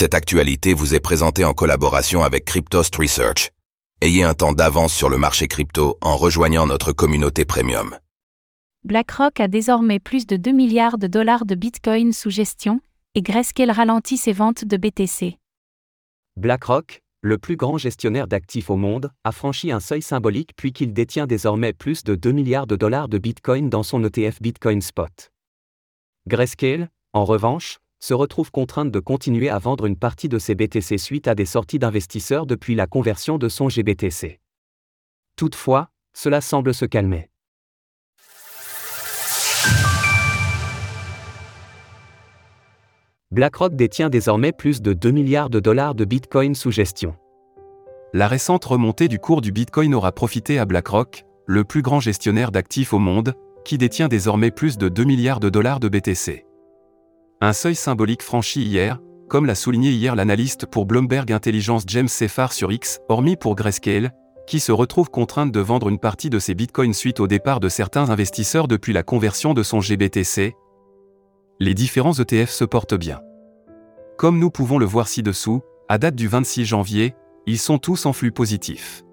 Cette actualité vous est présentée en collaboration avec Cryptost Research. Ayez un temps d'avance sur le marché crypto en rejoignant notre communauté premium. BlackRock a désormais plus de 2 milliards de dollars de Bitcoin sous gestion, et Grayscale ralentit ses ventes de BTC. BlackRock, le plus grand gestionnaire d'actifs au monde, a franchi un seuil symbolique puis qu'il détient désormais plus de 2 milliards de dollars de Bitcoin dans son ETF Bitcoin Spot. Grayscale, en revanche, se retrouve contrainte de continuer à vendre une partie de ses BTC suite à des sorties d'investisseurs depuis la conversion de son GBTC. Toutefois, cela semble se calmer. BlackRock détient désormais plus de 2 milliards de dollars de Bitcoin sous gestion. La récente remontée du cours du Bitcoin aura profité à BlackRock, le plus grand gestionnaire d'actifs au monde, qui détient désormais plus de 2 milliards de dollars de BTC. Un seuil symbolique franchi hier, comme l'a souligné hier l'analyste pour Bloomberg Intelligence James Seffar sur X, hormis pour Grayscale, qui se retrouve contrainte de vendre une partie de ses bitcoins suite au départ de certains investisseurs depuis la conversion de son GBTC. Les différents ETF se portent bien. Comme nous pouvons le voir ci-dessous, à date du 26 janvier, ils sont tous en flux positif.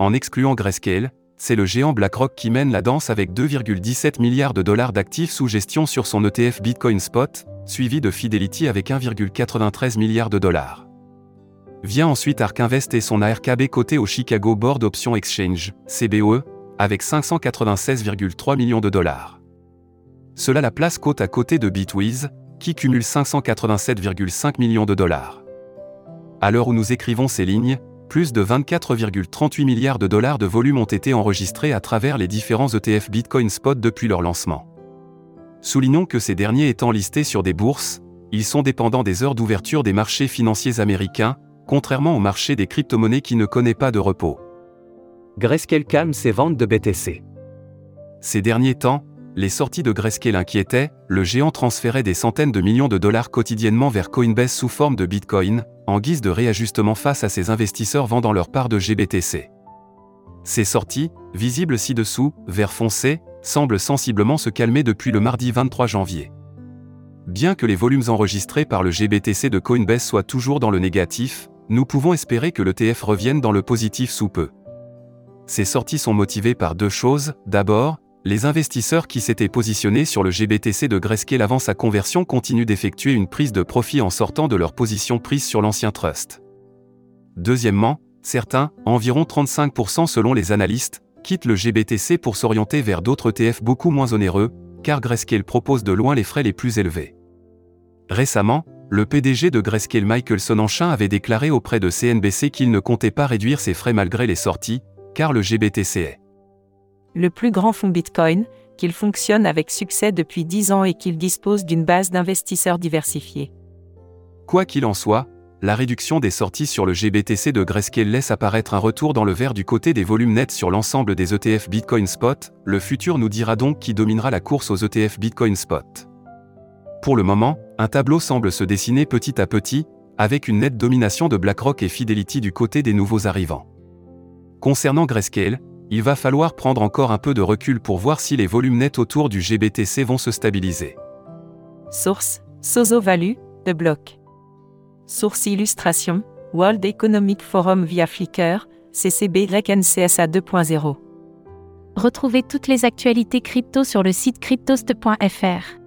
En excluant Grayscale, c'est le géant BlackRock qui mène la danse avec 2,17 milliards de dollars d'actifs sous gestion sur son ETF Bitcoin Spot, suivi de Fidelity avec 1,93 milliards de dollars. Vient ensuite Ark Invest et son ARKB coté au Chicago Board Option Exchange, CBOE, avec 596,3 millions de dollars. Cela la place côte à côté de Bitwiz, qui cumule 587,5 millions de dollars. À l'heure où nous écrivons ces lignes, plus de 24,38 milliards de dollars de volume ont été enregistrés à travers les différents ETF Bitcoin Spot depuis leur lancement. Soulignons que ces derniers étant listés sur des bourses, ils sont dépendants des heures d'ouverture des marchés financiers américains, contrairement au marché des crypto-monnaies qui ne connaît pas de repos. Grayscale calme ses ventes de BTC. Ces derniers temps, les sorties de Grayscale inquiétaient, le géant transférait des centaines de millions de dollars quotidiennement vers Coinbase sous forme de Bitcoin, en guise de réajustement face à ses investisseurs vendant leur part de GBTC. Ces sorties, visibles ci-dessous, vert foncé, semblent sensiblement se calmer depuis le mardi 23 janvier. Bien que les volumes enregistrés par le GBTC de Coinbase soient toujours dans le négatif, nous pouvons espérer que l'ETF revienne dans le positif sous peu. Ces sorties sont motivées par deux choses. D'abord, les investisseurs qui s'étaient positionnés sur le GBTC de Grayscale avant sa conversion continuent d'effectuer une prise de profit en sortant de leur position prise sur l'ancien trust. Deuxièmement, certains, environ 35% selon les analystes, quittent le GBTC pour s'orienter vers d'autres ETF beaucoup moins onéreux, car Grayscale propose de loin les frais les plus élevés. Récemment, le PDG de Grayscale Michael Sonanchin avait déclaré auprès de CNBC qu'il ne comptait pas réduire ses frais malgré les sorties, car le GBTC est le plus grand fonds Bitcoin, qu'il fonctionne avec succès depuis 10 ans et qu'il dispose d'une base d'investisseurs diversifiés. Quoi qu'il en soit, la réduction des sorties sur le GBTC de Grayscale laisse apparaître un retour dans le vert du côté des volumes nets sur l'ensemble des ETF Bitcoin Spot, le futur nous dira donc qui dominera la course aux ETF Bitcoin Spot. Pour le moment, un tableau semble se dessiner petit à petit, avec une nette domination de BlackRock et Fidelity du côté des nouveaux arrivants. Concernant Grayscale, il va falloir prendre encore un peu de recul pour voir si les volumes nets autour du GBTC vont se stabiliser. Source Sozo Value, de bloc. Source illustration World Economic Forum via Flickr, CCB CSA 2.0. Retrouvez toutes les actualités crypto sur le site cryptost.fr.